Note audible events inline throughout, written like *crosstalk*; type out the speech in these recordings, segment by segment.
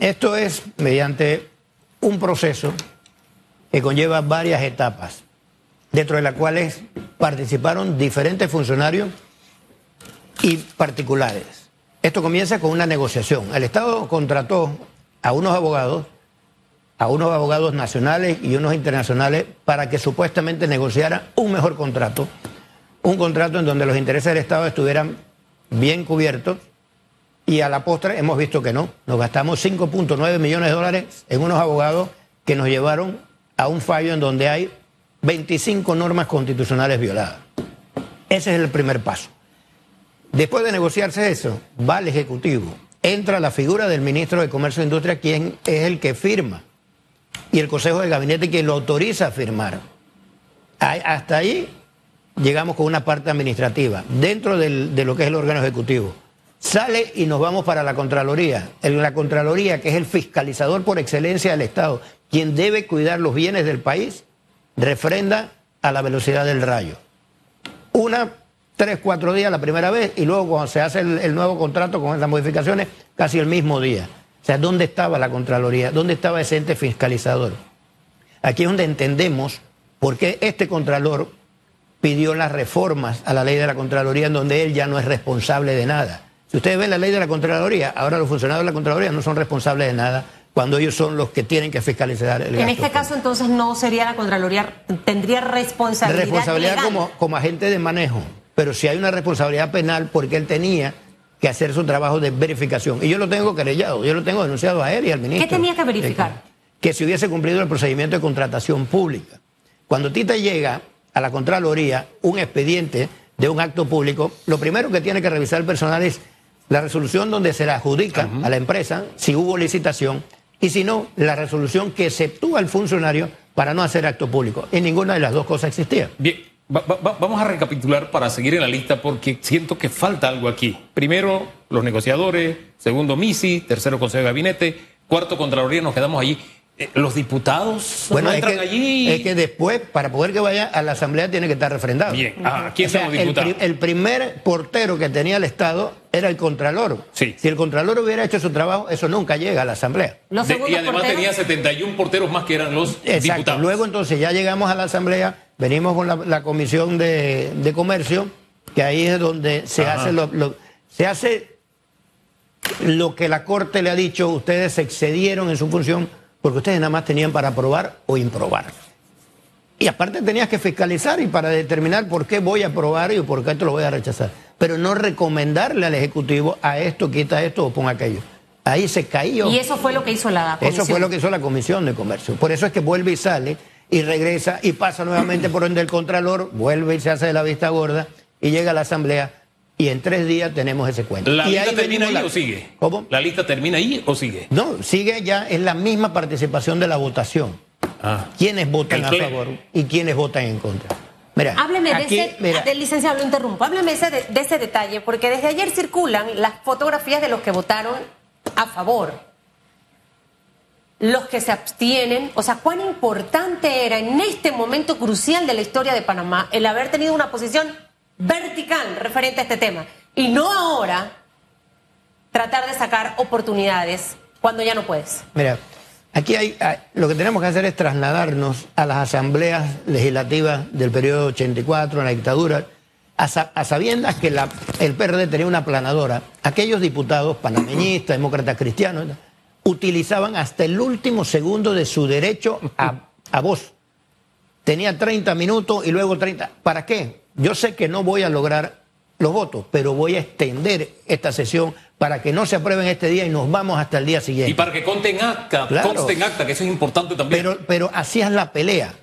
esto es mediante un proceso que conlleva varias etapas, dentro de las cuales participaron diferentes funcionarios y particulares. Esto comienza con una negociación. El Estado contrató a unos abogados, a unos abogados nacionales y unos internacionales, para que supuestamente negociaran un mejor contrato, un contrato en donde los intereses del Estado estuvieran bien cubiertos y a la postre hemos visto que no. Nos gastamos 5.9 millones de dólares en unos abogados que nos llevaron a un fallo en donde hay 25 normas constitucionales violadas. Ese es el primer paso. Después de negociarse eso, va al Ejecutivo, entra la figura del ministro de Comercio e Industria, quien es el que firma, y el Consejo de Gabinete quien lo autoriza a firmar. Hasta ahí llegamos con una parte administrativa, dentro de lo que es el órgano ejecutivo. Sale y nos vamos para la Contraloría. La Contraloría, que es el fiscalizador por excelencia del Estado, quien debe cuidar los bienes del país, refrenda a la velocidad del rayo. Una, tres, cuatro días la primera vez y luego cuando se hace el, nuevo contrato con esas modificaciones, casi el mismo día. O sea, ¿dónde estaba la Contraloría? ¿Dónde estaba ese ente fiscalizador? Aquí es donde entendemos por qué este Contralor pidió las reformas a la ley de la Contraloría en donde él ya no es responsable de nada. Si ustedes ven la ley de la Contraloría, ahora los funcionarios de la Contraloría no son responsables de nada cuando ellos son los que tienen que fiscalizar el En este caso, entonces, no sería la Contraloría, tendría responsabilidad. Responsabilidad como, como agente de manejo, pero si hay una responsabilidad penal porque él tenía que hacer su trabajo de verificación. Y yo lo tengo querellado, yo lo tengo denunciado a él y al ministro. ¿Qué tenía que verificar? Que si hubiese cumplido el procedimiento de contratación pública. Cuando Tita llega a la Contraloría un expediente de un acto público, lo primero que tiene que revisar el personal es la resolución donde se la adjudica a la empresa, si hubo licitación, y si no, la resolución que exceptúa al funcionario para no hacer acto público. Y ninguna de las dos cosas existía. Bien, vamos a recapitular para seguir en la lista porque siento que falta algo aquí. Primero, los negociadores, segundo, MISI, tercero, Consejo de Gabinete, cuarto, Contraloría, nos quedamos allí. Eh, los diputados bueno, entran allí. Es que después, para poder que vaya a la Asamblea, tiene que estar refrendado. Bien, ah, ¿quién son los diputados? El, primer portero que tenía el Estado era el Contralor. Sí. Si el Contralor hubiera hecho su trabajo, eso nunca llega a la Asamblea. y además tenía 71 porteros más que eran los Exacto. diputados. Luego, entonces, ya llegamos a la Asamblea, venimos con la, Comisión de, Comercio, que ahí es donde se hace lo, se hace lo que la Corte le ha dicho, ustedes se excedieron en su función porque ustedes nada más tenían para aprobar o improbar. Y aparte tenías que fiscalizar y para determinar por qué voy a aprobar y por qué esto lo voy a rechazar. Pero no recomendarle al Ejecutivo a esto, quita esto o ponga aquello. Ahí se cayó. Y eso fue lo que hizo la Comisión. Eso fue lo que hizo la Comisión de Comercio. Por eso es que vuelve y sale y regresa y pasa nuevamente por donde el Contralor, vuelve y se hace de la vista gorda y llega a la Asamblea y en tres días tenemos ese cuento. ¿La lista termina ahí o sigue? ¿Cómo? ¿La lista termina ahí o sigue? No, sigue ya, es la misma participación de la votación. Ah. ¿Quiénes votan a favor y quiénes votan en contra? Mira, Hábleme de ese, del licenciado, lo interrumpo, hábleme de, de ese detalle, porque desde ayer circulan las fotografías de los que votaron a favor, los que se abstienen, o sea, cuán importante era en este momento crucial de la historia de Panamá el haber tenido una posición vertical referente a este tema. Y no ahora tratar de sacar oportunidades cuando ya no puedes. Mira, aquí hay, lo que tenemos que hacer es trasladarnos a las asambleas legislativas del periodo 84, en la dictadura, a, sabiendas que el PRD tenía una planadora. Aquellos diputados panameñistas, demócratas cristianos, utilizaban hasta el último segundo de su derecho a, a voz. Tenía 30 minutos y luego 30. ¿Para qué? Yo sé que no voy a lograr los votos, pero voy a extender esta sesión para que no se aprueben este día y nos vamos hasta el día siguiente. Y para que conste en acta, conste en acta, que eso es importante también. Pero, pero así es la pelea.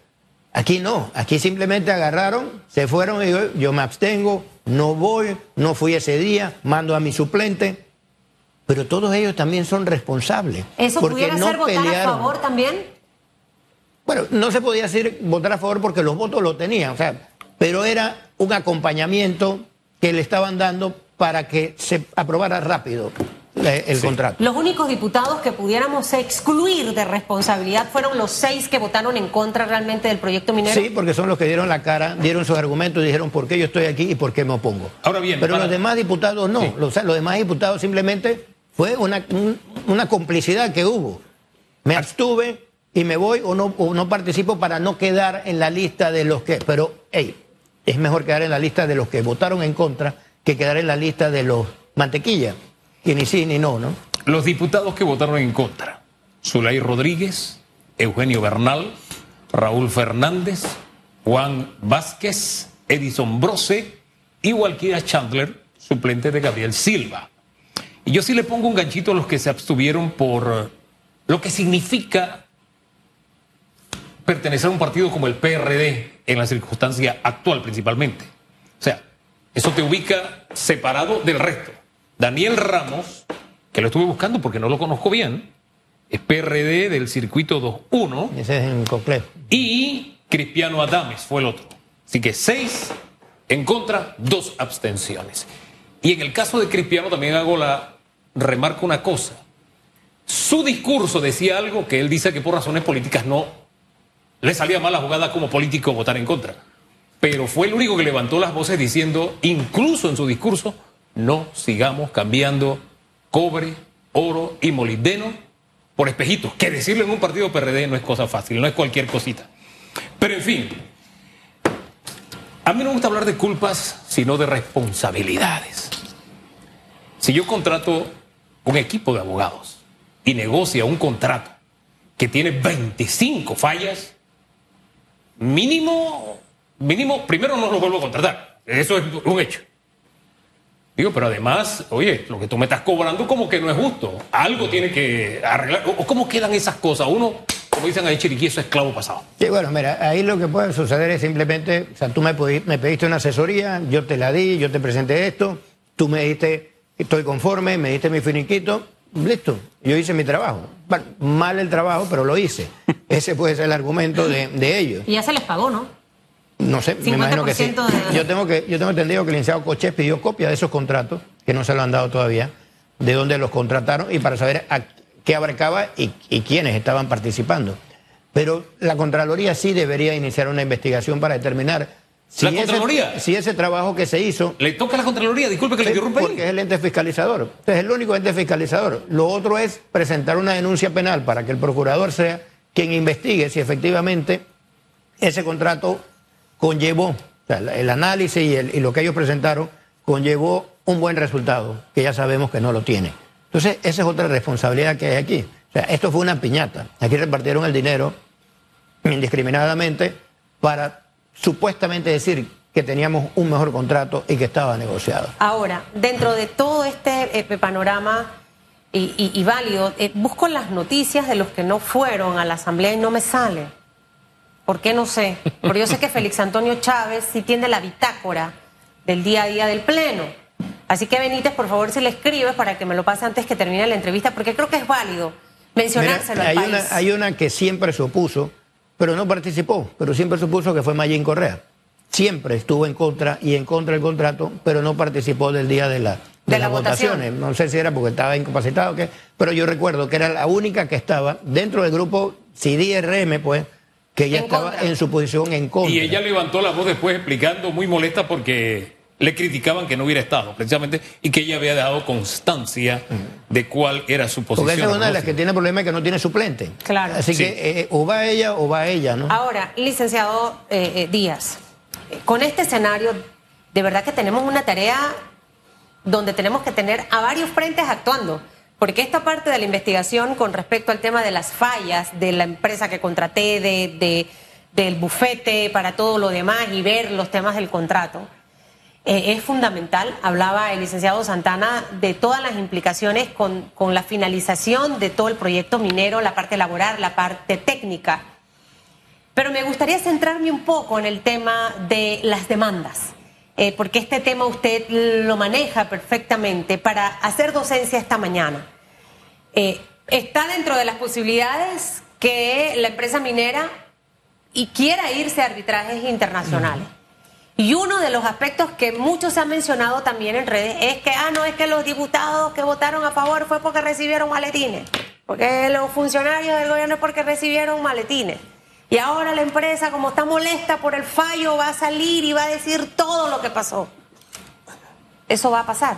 Aquí no, aquí simplemente agarraron, se fueron y yo, yo me abstengo, no voy, no fui ese día, mando a mi suplente. Pero todos ellos también son responsables. ¿Eso porque pudiera no ser votar a favor también? Bueno, no se podía decir votar a favor porque los votos lo tenían. O sea, pero era un acompañamiento que le estaban dando para que se aprobara rápido el contrato. Los únicos diputados que pudiéramos excluir de responsabilidad fueron los seis que votaron en contra realmente del proyecto minero. Sí, porque son los que dieron la cara, dieron sus argumentos y dijeron por qué yo estoy aquí y por qué me opongo. Ahora bien, pero los demás diputados no, los, los demás diputados simplemente Fue una, un- una complicidad que hubo. Me abstuve y me voy o no, o no participo para no quedar en la lista de los que... Pero, hey, es mejor quedar en la lista de los que votaron en contra que quedar en la lista de los mantequilla, que ni sí ni no, ¿no? Los diputados que votaron en contra, Zulay Rodríguez, Eugenio Bernal, Raúl Fernández, Juan Vázquez, Edison Brose y Walquíria Chandler, suplente de Gabriel Silva. Y yo sí le pongo un ganchito a los que se abstuvieron por lo que significa pertenecer a un partido como el PRD en la circunstancia actual principalmente. O sea, eso te ubica separado del resto. Daniel Ramos, que lo estuve buscando porque no lo conozco bien, es PRD del circuito 2-1 Ese es en complejo. y Cristiano Adames fue el otro. Así que seis en contra, dos abstenciones. Y en el caso de Cristiano también hago la remarco una cosa. Su discurso decía algo que él dice que por razones políticas no le salía mal la jugada como político votar en contra. Pero fue el único que levantó las voces diciendo, incluso en su discurso, no sigamos cambiando cobre, oro y molibdeno por espejitos. Que decirlo en un partido PRD no es cosa fácil, no es cualquier cosita. Pero en fin, a mí no me gusta hablar de culpas, sino de responsabilidades. Si yo contrato un equipo de abogados y negocia un contrato que tiene 25 fallas, mínimo, mínimo, primero no lo vuelvo a contratar. Eso es un hecho. Digo, pero además, oye, lo que tú me estás cobrando como que no es justo. Algo tiene que arreglar. ¿O cómo quedan esas cosas? Uno, como dicen ahí Chiriquí, es esclavo pasado. Sí, bueno, mira, ahí lo que puede suceder es simplemente, o sea, tú me, me pediste una asesoría, yo te la di, yo te presenté esto, tú me dijiste, estoy conforme, me diste mi finiquito, listo, yo hice mi trabajo. Bueno, mal el trabajo, pero lo hice. *laughs* Ese puede ser el argumento de, de ellos. Y ya se les pagó, ¿no? No sé, me imagino que sí. 50% de- Yo tengo, que, yo tengo entendido que el licenciado Coches pidió copia de esos contratos, que no se lo han dado todavía, de dónde los contrataron y para saber a qué abarcaba y, y quiénes estaban participando. Pero la Contraloría sí debería iniciar una investigación para determinar si, ¿La Contraloría? Ese, si ese trabajo que se hizo Le toca a la Contraloría, disculpe que le interrumpa porque es el ente fiscalizador. Entonces, es el único ente fiscalizador. Lo otro es presentar una denuncia penal para que el procurador sea quien investigue si efectivamente ese contrato conllevó, o sea, el análisis y, el- y lo que ellos presentaron conllevó un buen resultado, que ya sabemos que no lo tiene. Entonces, esa es otra responsabilidad que hay aquí. O sea, esto fue una piñata. Aquí repartieron el dinero indiscriminadamente para supuestamente decir que teníamos un mejor contrato y que estaba negociado. Ahora, dentro de todo este eh, panorama y, y- y válido, eh, busco las noticias de los que no fueron a la asamblea y no me sale. ¿Por qué? No sé. Porque yo sé que Félix Antonio Chávez sí tiene la bitácora del día a día del Pleno. Así que Benítez, por favor, si le escribes para que me lo pase antes que termine la entrevista, porque creo que es válido mencionárselo Mira, al país. una, hay una que siempre se opuso, pero no participó, pero siempre se opuso que fue Mayín Correa. Siempre estuvo en contra y en contra del contrato, pero no participó del día de, la, de, De la las votación. votaciones. No sé si era porque estaba incapacitado o qué, pero yo recuerdo que era la única que estaba dentro del grupo CIDRM, pues, que ya En estaba contra. en su posición en contra. Y ella levantó la voz después explicando, muy molesta porque le criticaban que no hubiera estado, precisamente, y que ella había dado constancia de cuál era su posición. Porque esa es una de las que tiene problemas que no tiene suplente. Claro. Así Sí. que eh, o va ella o va ella, ¿no? Ahora, licenciado eh, eh, Díaz, con este escenario, de verdad que tenemos una tarea donde tenemos que tener a varios frentes actuando. Porque esta parte de la investigación con respecto al tema de las fallas de la empresa que contraté, de, de- del bufete para todo lo demás y ver los temas del contrato, eh, es fundamental. Hablaba el licenciado Santana de todas las implicaciones con, con la finalización de todo el proyecto minero, la parte laboral, la parte técnica. Pero me gustaría centrarme un poco en el tema de las demandas, eh, porque este tema usted lo maneja perfectamente para hacer docencia esta mañana. Eh, está dentro de las posibilidades que la empresa minera y quiera irse a arbitrajes internacionales. Y uno de los aspectos que muchos se han mencionado también en redes es que, ah, no, es que los diputados que votaron a favor fue porque recibieron maletines. Porque los funcionarios del gobierno es porque recibieron maletines. Y ahora la empresa, como está molesta por el fallo, va a salir y va a decir todo lo que pasó. Eso va a pasar.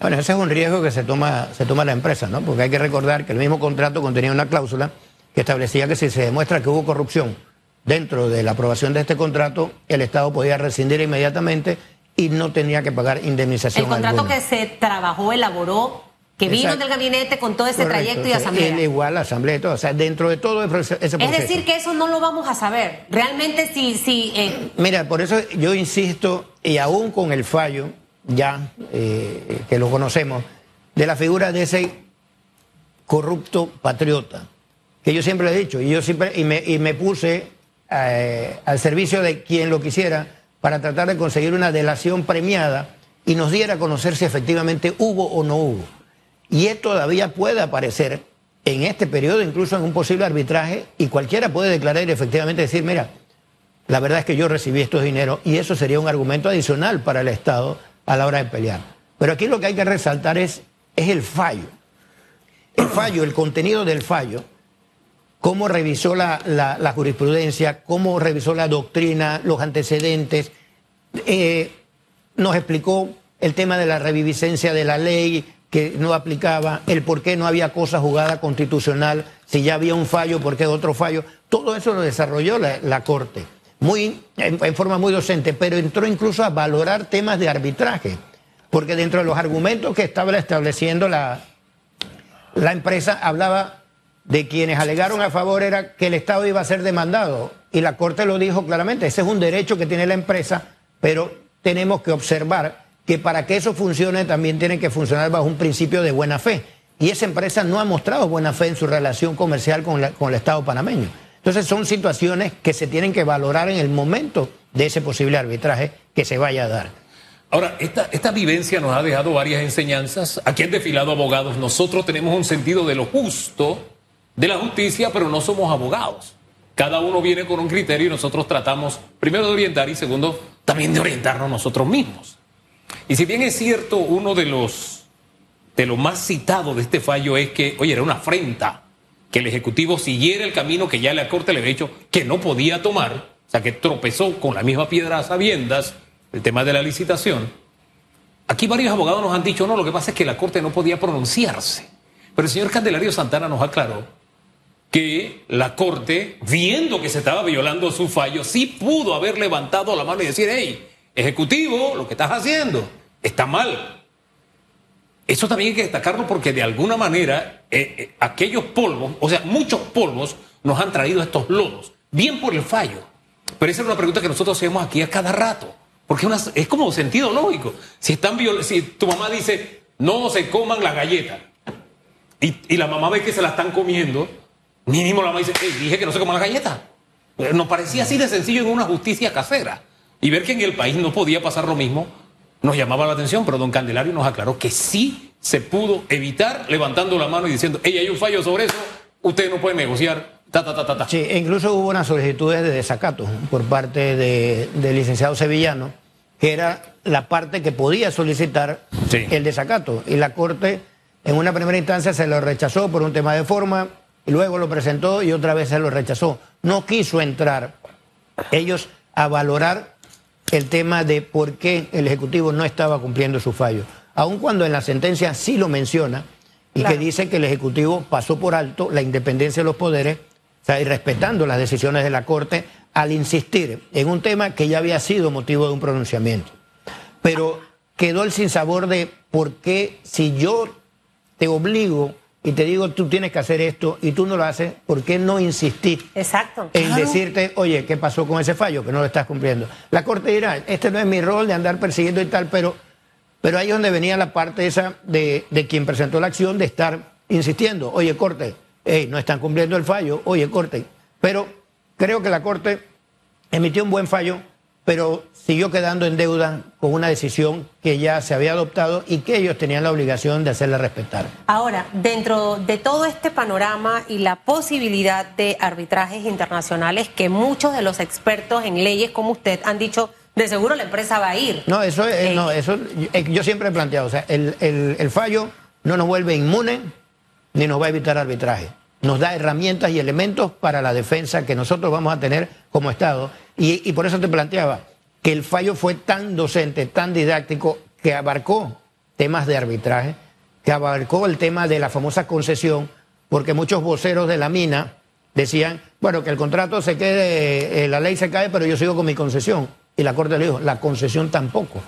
Bueno, ese es un riesgo que se toma, se toma la empresa, ¿no? Porque hay que recordar que el mismo contrato contenía una cláusula que establecía que si se demuestra que hubo corrupción dentro de la aprobación de este contrato, el Estado podía rescindir inmediatamente y no tenía que pagar indemnización. El contrato alguna. que se trabajó, elaboró, que vino del gabinete con todo ese Correcto, trayecto y asamblea. Igual, asamblea y todo. O sea, dentro de todo ese proceso. Es decir, que eso no lo vamos a saber. Realmente, si, si eh, Mira, por eso yo insisto, y aún con el fallo, ya eh, que lo conocemos, de la figura de ese corrupto patriota, que yo siempre le he dicho, y yo siempre, y me, y me puse eh, al servicio de quien lo quisiera para tratar de conseguir una delación premiada y nos diera a conocer si efectivamente hubo o no hubo. Y esto todavía puede aparecer en este periodo, incluso en un posible arbitraje, y cualquiera puede declarar y efectivamente decir, mira, la verdad es que yo recibí estos dineros y eso sería un argumento adicional para el Estado a la hora de pelear. Pero aquí lo que hay que resaltar es, es el fallo. El fallo, el contenido del fallo, cómo revisó la, jurisprudencia, cómo revisó la doctrina, los antecedentes, eh, nos explicó el tema de la reviviscencia de la ley que no aplicaba, el por qué no había cosa jugada constitucional, si ya había un fallo, por qué otro fallo. Todo eso lo desarrolló la, la Corte, muy, en, en forma muy docente, pero entró incluso a valorar temas de arbitraje, porque dentro de los argumentos que estaba estableciendo la, la empresa hablaba de quienes alegaron a favor era que el Estado iba a ser demandado. Y la Corte lo dijo claramente, ese es un derecho que tiene la empresa, pero tenemos que observar que para que eso funcione también tiene que funcionar bajo un principio de buena fe. Y esa empresa no ha mostrado buena fe en su relación comercial con, el Estado panameño. Entonces son situaciones que se tienen que valorar en el momento de ese posible arbitraje que se vaya a dar. Ahora, esta, esta vivencia nos ha dejado varias enseñanzas. Aquí han desfilado abogados. Nosotros tenemos un sentido de lo justo, de la justicia, pero no somos abogados. Cada uno viene con un criterio y nosotros tratamos, primero, de orientar y segundo, también de orientarnos nosotros mismos. Y si bien es cierto, uno de los, de más citado de este fallo es que, oye, era una afrenta que el Ejecutivo siguiera el camino que ya la Corte le había dicho que no podía tomar, o sea, que tropezó con la misma piedra a sabiendas, el tema de la licitación. Aquí varios abogados nos han dicho, no, lo que pasa es que la Corte no podía pronunciarse. Pero el señor Candelario Santana nos aclaró que la Corte, viendo que se estaba violando su fallo, sí pudo haber levantado la mano y decir, hey, Ejecutivo, lo que estás haciendo está mal. Eso también hay que destacarlo porque de alguna manera eh, eh, aquellos polvos, o sea, muchos polvos nos han traído estos lodos, bien por el fallo. Pero esa es una pregunta que nosotros hacemos aquí a cada rato, porque es, como sentido lógico. Si, están viol- si tu mamá dice, no se coman las galletas, y, y la mamá ve que se la están comiendo, mínimo la mamá dice, "Ey, dije que no se coman las galletas. Eh, Nos parecía así de sencillo en una justicia casera. Y ver que en el país no podía pasar lo mismo nos llamaba la atención, pero don Candelario nos aclaró que sí se pudo evitar levantando la mano y diciendo, hey, hay un fallo sobre eso, ustedes no pueden negociar, ta, ta, ta, ta, ta. Sí, e incluso hubo unas solicitudes de desacato por parte de- del licenciado Sevillano, que era la parte que podía solicitar Sí. el desacato. Y la Corte, en una primera instancia, se lo rechazó por un tema de forma, y luego lo presentó y otra vez se lo rechazó. No quiso entrar ellos a valorar el tema de por qué el Ejecutivo no estaba cumpliendo su fallo. Aun cuando en la sentencia sí lo menciona y Claro. que dice que el Ejecutivo pasó por alto la independencia de los poderes, o sea, y respetando las decisiones de la Corte, al insistir en un tema que ya había sido motivo de un pronunciamiento. Pero quedó el sinsabor de por qué si yo te obligo y te digo tú tienes que hacer esto y tú no lo haces, ¿por qué no insistí exacto. en Claro. decirte, oye, ¿qué pasó con ese fallo? Que no lo estás cumpliendo. La Corte dirá, este no es mi rol de andar persiguiendo y tal, pero, pero ahí es donde venía la parte esa de, de quien presentó la acción de estar insistiendo, oye, Corte, hey, no están cumpliendo el fallo, oye, Corte. Pero creo que la Corte emitió un buen fallo, pero siguió quedando en deuda con una decisión que ya se había adoptado y que ellos tenían la obligación de hacerla respetar. Ahora, dentro de todo este panorama y la posibilidad de arbitrajes internacionales que muchos de los expertos en leyes como usted han dicho, de seguro la empresa va a ir. No, eso es, Eh, no, eso eh, yo siempre he planteado, o sea, el, el- el fallo no nos vuelve inmune ni nos va a evitar arbitraje. Nos da herramientas y elementos para la defensa que nosotros vamos a tener como Estado. Y, y por eso te planteaba que el fallo fue tan docente, tan didáctico, que abarcó temas de arbitraje, que abarcó el tema de la famosa concesión, porque muchos voceros de la mina decían, bueno, que el contrato se quede, eh, la ley se cae, pero yo sigo con mi concesión. Y la Corte le dijo, la concesión tampoco.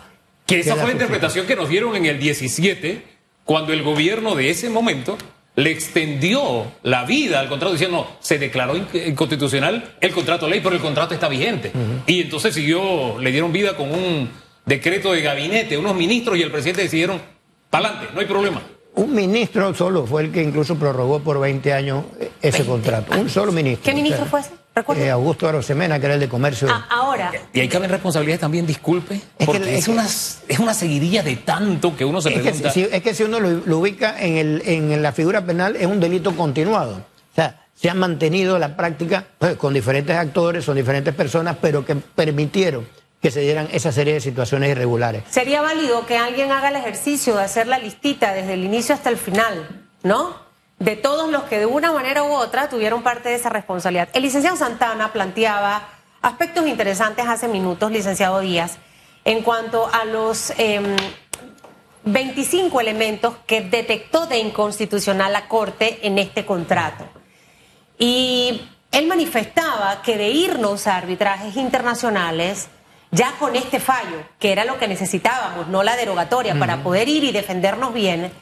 Que esa fue la interpretación que nos dieron en el 17, cuando el gobierno de ese momento le extendió la vida al contrato diciendo, no, se declaró in- inconstitucional el contrato ley, pero el contrato está vigente. Y entonces siguió, le dieron vida con un decreto de gabinete, unos ministros y el presidente decidieron, para adelante, no hay problema. Un ministro solo fue el que incluso prorrogó por 20 años eh, ese 20 contrato. Un solo ministro. ¿Qué ministro O sea, fue ese? ¿Recuerda? eh, Augusto Arosemena, que era el de comercio. Ah, ahora, Y ahí caben responsabilidades también, disculpe, porque es, es que- una, es una seguidilla de tanto que uno se Es que, pregunta. si, es que si uno lo, lo ubica en, el, en la figura penal es un delito continuado. O sea, se ha mantenido la práctica pues, con diferentes actores, son diferentes personas, pero que permitieron que se dieran esa serie de situaciones irregulares. sería válido que alguien haga el ejercicio de hacer la listita desde el inicio hasta el final, ¿no? De todos los que de una manera u otra tuvieron parte de esa responsabilidad. El licenciado Santana planteaba aspectos interesantes hace minutos, licenciado Díaz, en cuanto a los em, 25 elementos que detectó de inconstitucional la Corte en este contrato. Y él manifestaba que de irnos a arbitrajes internacionales, ya con este fallo, que era lo que necesitábamos, no la derogatoria, para poder ir y defendernos bien,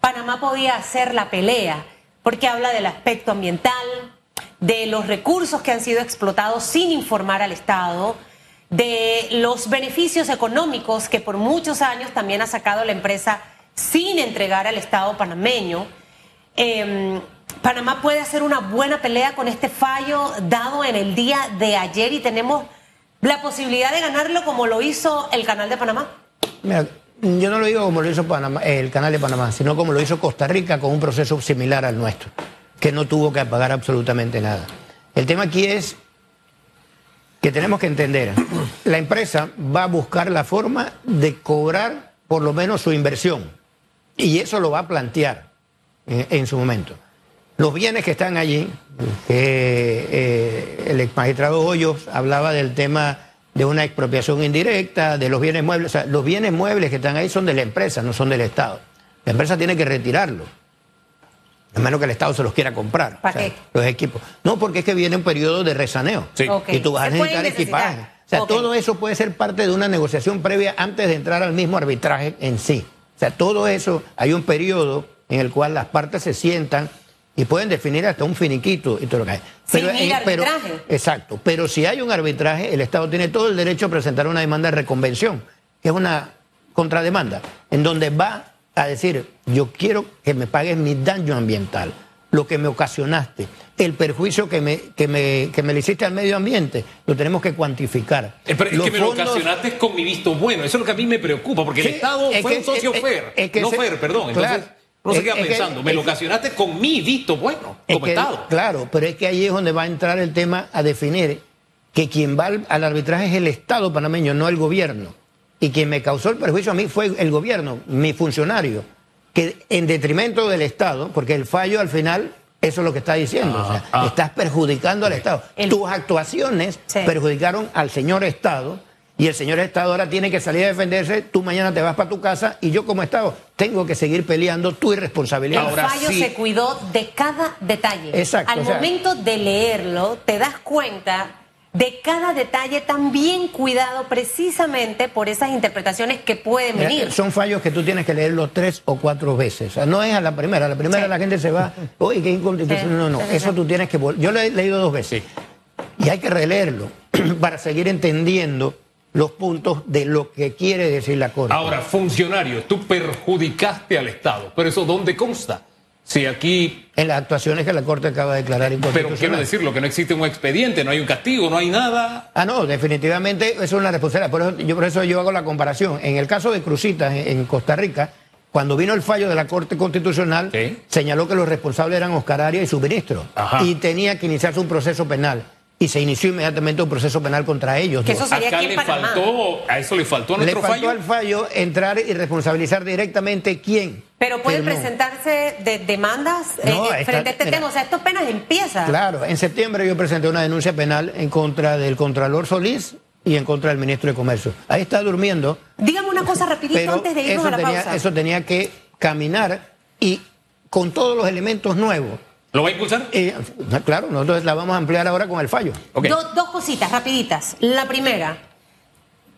Panamá podía hacer la pelea, porque habla del aspecto ambiental, de los recursos que han sido explotados sin informar al Estado, de los beneficios económicos que por muchos años también ha sacado la empresa sin entregar al Estado panameño. Eh, Panamá puede hacer una buena pelea con este fallo dado en el día de ayer y tenemos la posibilidad de ganarlo como lo hizo el Canal de Panamá. Mira, yo no lo digo como lo hizo Panamá- el canal de Panamá, sino como lo hizo Costa Rica con un proceso similar al nuestro, que no tuvo que pagar absolutamente nada. El tema aquí es que tenemos que entender, la empresa va a buscar la forma de cobrar por lo menos su inversión, y eso lo va a plantear en, en su momento. Los bienes que están allí, que eh, el ex magistrado Hoyos hablaba del tema de una expropiación indirecta, de los bienes muebles. O sea, los bienes muebles que están ahí son de la empresa, no son del Estado. La empresa tiene que retirarlos. A menos que el Estado se los quiera comprar. ¿Para qué? Los equipos. No, porque es que viene un periodo de resaneo. Sí. Ok. Y tú vas a necesitar necesitar. equipaje. O sea, todo eso puede ser parte de una negociación previa antes de entrar al mismo arbitraje en sí. O sea, todo eso, hay un periodo en el cual las partes se sientan y pueden definir hasta un finiquito y todo lo que hay. Sin ir eh, a arbitraje. exacto. Pero si hay un arbitraje, el Estado tiene todo el derecho a presentar una demanda de reconvención, que es una contrademanda, en donde va a decir, yo quiero que me pagues mi daño ambiental, lo que me ocasionaste, el perjuicio que me, que me, que me le hiciste al medio ambiente, lo tenemos que cuantificar. Eh, pero es Los que me lo fondos- ocasionaste con mi visto bueno. Eso es lo que a mí me preocupa, porque Sí, el Estado es fue que- un socio es- fair. es que no se- fair, perdón. Entonces, claro. No se queda es que- pensando. me lo ocasionaste con mi visto bueno, Es como que- Estado. Claro, pero es que ahí es donde va a entrar el tema a definir que quien va al, al arbitraje es el Estado panameño, no el gobierno. Y quien me causó el perjuicio a mí fue el gobierno, mi funcionario, que en detrimento del Estado, porque el fallo al final, eso es lo que está diciendo, o sea, ah. estás perjudicando al Estado. El- Tus actuaciones Sí. perjudicaron al señor Estado. Y el señor Estado ahora tiene que salir a defenderse, tú mañana te vas para tu casa y yo como Estado tengo que seguir peleando tu irresponsabilidad. El Ahora fallo sí. se cuidó de cada detalle. Exacto, Al o sea- momento de leerlo, te das cuenta de cada detalle tan bien cuidado precisamente por esas interpretaciones que pueden venir. Son fallos que tú tienes que leerlo tres o cuatro veces. O sea, no es a la primera. A la primera Sí. la gente se va, *laughs* oye, qué inconstitucional. Sí, No, no, eso tú tienes que... Yo lo he leído dos veces. Y hay que releerlo *clears throat* para seguir entendiendo los puntos de lo que quiere decir la Corte. Ahora, funcionario, tú perjudicaste al Estado. Pero eso, ¿dónde consta? Si aquí. En las actuaciones que la Corte acaba de declarar Pero inconstitucional. quiero decirlo, que no existe un expediente, no hay un castigo, no hay nada. Ah, no, definitivamente eso es una responsabilidad. Por eso, yo, por eso yo hago la comparación. En el caso de Cruzitas, en, en Costa Rica, cuando vino el fallo de la Corte Constitucional, Sí. señaló que los responsables eran Oscar Arias y su ministro. Ajá. Y tenía que iniciarse un proceso penal. Y se inició inmediatamente un proceso penal contra ellos. Que eso sería Acá le faltó, a eso le faltó a Le nuestro faltó fallo. al fallo entrar y responsabilizar directamente quién. Pero pueden firmó. presentarse de demandas eh, No, eh, está- frente a este mira. tema. O sea, esto apenas empieza. Claro, en septiembre yo presenté una denuncia penal en contra del Contralor Solís y en contra del ministro de Comercio. Ahí está durmiendo. Dígame una cosa rapidito pero antes de irnos eso a la tenía, pausa. Eso tenía que caminar y con todos los elementos nuevos. ¿Lo va a impulsar? Eh, claro, nosotros la vamos a ampliar ahora con el fallo. Do- dos cositas rapiditas. La primera,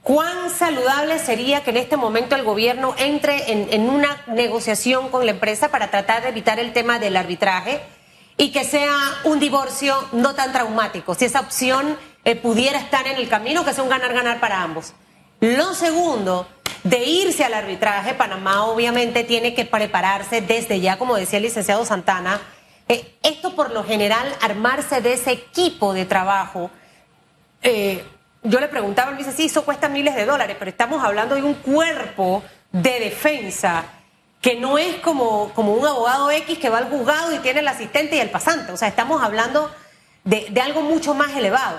¿cuán saludable sería que en este momento el gobierno entre en, en una negociación con la empresa para tratar de evitar el tema del arbitraje y que sea un divorcio no tan traumático? Si esa opción eh, pudiera estar en el camino, que sea un ganar-ganar para ambos. Lo segundo, de irse al arbitraje, Panamá obviamente tiene que prepararse desde ya, como decía el licenciado Santana, eh, esto por lo general, armarse de ese equipo de trabajo. eh, yo le preguntaba, me dice, sí, eso cuesta miles de dólares, pero estamos hablando de un cuerpo de defensa que no es como, como un abogado X que va al juzgado y tiene el asistente y el pasante. O sea, estamos hablando de, algo mucho más elevado.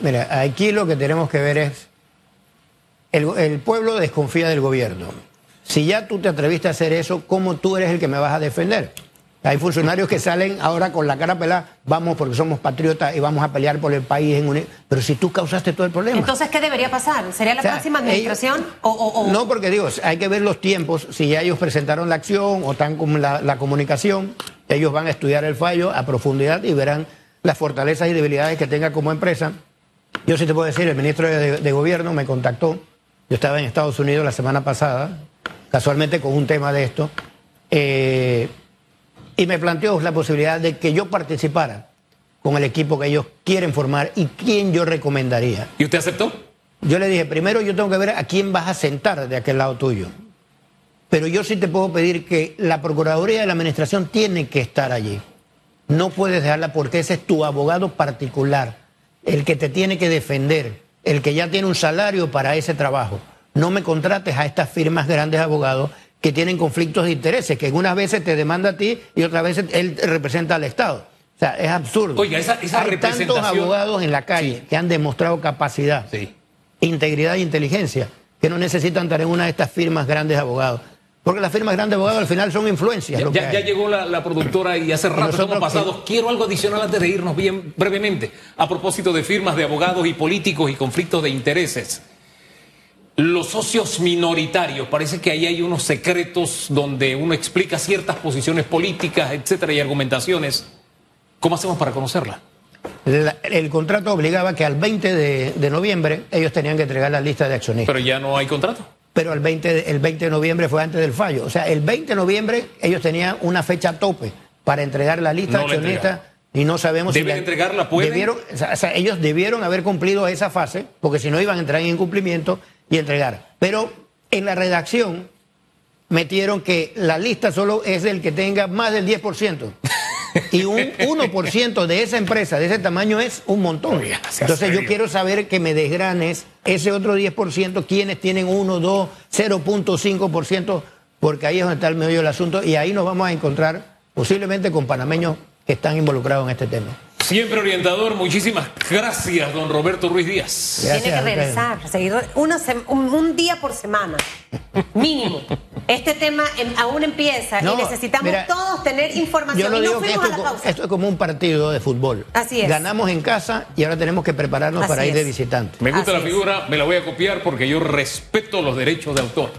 Mira, aquí lo que tenemos que ver es, el pueblo desconfía del gobierno. Si ya tú te atreviste a hacer eso, ¿cómo tú eres el que me vas a defender? Hay funcionarios que salen ahora con la cara pelada, vamos porque somos patriotas y vamos a pelear por el país en un... Pero si tú causaste todo el problema. Entonces, ¿qué debería pasar? ¿Sería la O sea, próxima ellos- administración? o, o- o- No, porque digo, hay que ver los tiempos, si ya ellos presentaron la acción o están con la, la comunicación, ellos van a estudiar el fallo a profundidad y verán las fortalezas y debilidades que tenga como empresa. Yo sí te puedo decir, el ministro de, de Gobierno me contactó, yo estaba en Estados Unidos la semana pasada, casualmente con un tema de esto, eh, y me planteó la posibilidad de que yo participara con el equipo que ellos quieren formar y quién yo recomendaría. ¿Y usted aceptó? Yo le dije, primero yo tengo que ver a quién vas a sentar de aquel lado tuyo. Pero yo sí te puedo pedir que la Procuraduría de la Administración tiene que estar allí. No puedes dejarla porque ese es tu abogado particular, el que te tiene que defender, el que ya tiene un salario para ese trabajo. No me contrates a estas firmas grandes de abogados que tienen conflictos de intereses, que unas veces te demanda a ti y otras veces él representa al Estado. O sea, es absurdo. Oiga, esa- esa Hay tantos abogados en la calle Sí. que han demostrado capacidad Sí. integridad e inteligencia, que no necesitan estar en una de estas firmas grandes de abogados. Porque las firmas grandes de abogados al final son influencias. Ya, lo que ya- llegó la, la productora y hace rato nosotros estamos pasados. que- Quiero algo adicional antes de irnos bien brevemente. A propósito de firmas de abogados y políticos y conflictos de intereses. Los socios minoritarios, parece que ahí hay unos secretos donde uno explica ciertas posiciones políticas, etcétera, y argumentaciones. ¿Cómo hacemos para conocerla? La- el contrato obligaba que al 20 de, de noviembre ellos tenían que entregar la lista de accionistas. Pero ya no hay contrato. Pero el 20, de- el 20 de noviembre fue antes del fallo. O sea, el 20 de noviembre ellos tenían una fecha tope para entregar la lista No de accionistas y no sabemos si ¿Deben la- entregarla? ¿Pueden? Debieron, o sea, ellos debieron haber cumplido esa fase porque si no iban a entrar en incumplimiento y entregar. Pero en la redacción metieron que la lista solo es el que tenga más del 10%. Y un 1% de esa empresa, de ese tamaño, es un montón. Entonces yo quiero saber que me desgranes ese otro 10%, quiénes tienen 1, 2, 0.5%, porque ahí es donde está el medio del asunto y ahí nos vamos a encontrar posiblemente con panameños que están involucrados en este tema. Siempre orientador, muchísimas gracias, don Roberto Ruiz Díaz. Gracias, Tiene que regresar, seguir una sem- un, un día por semana, mínimo. Este tema em- aún empieza No, y necesitamos mira, todos tener Yo información. lo y nos digo que fuimos esto, a la es co- pausa. esto es como un partido de fútbol. Así es. Ganamos en casa y ahora tenemos que prepararnos Así para ir de visitante. Me gusta Así la es. figura, me la voy a copiar porque yo respeto los derechos de autor.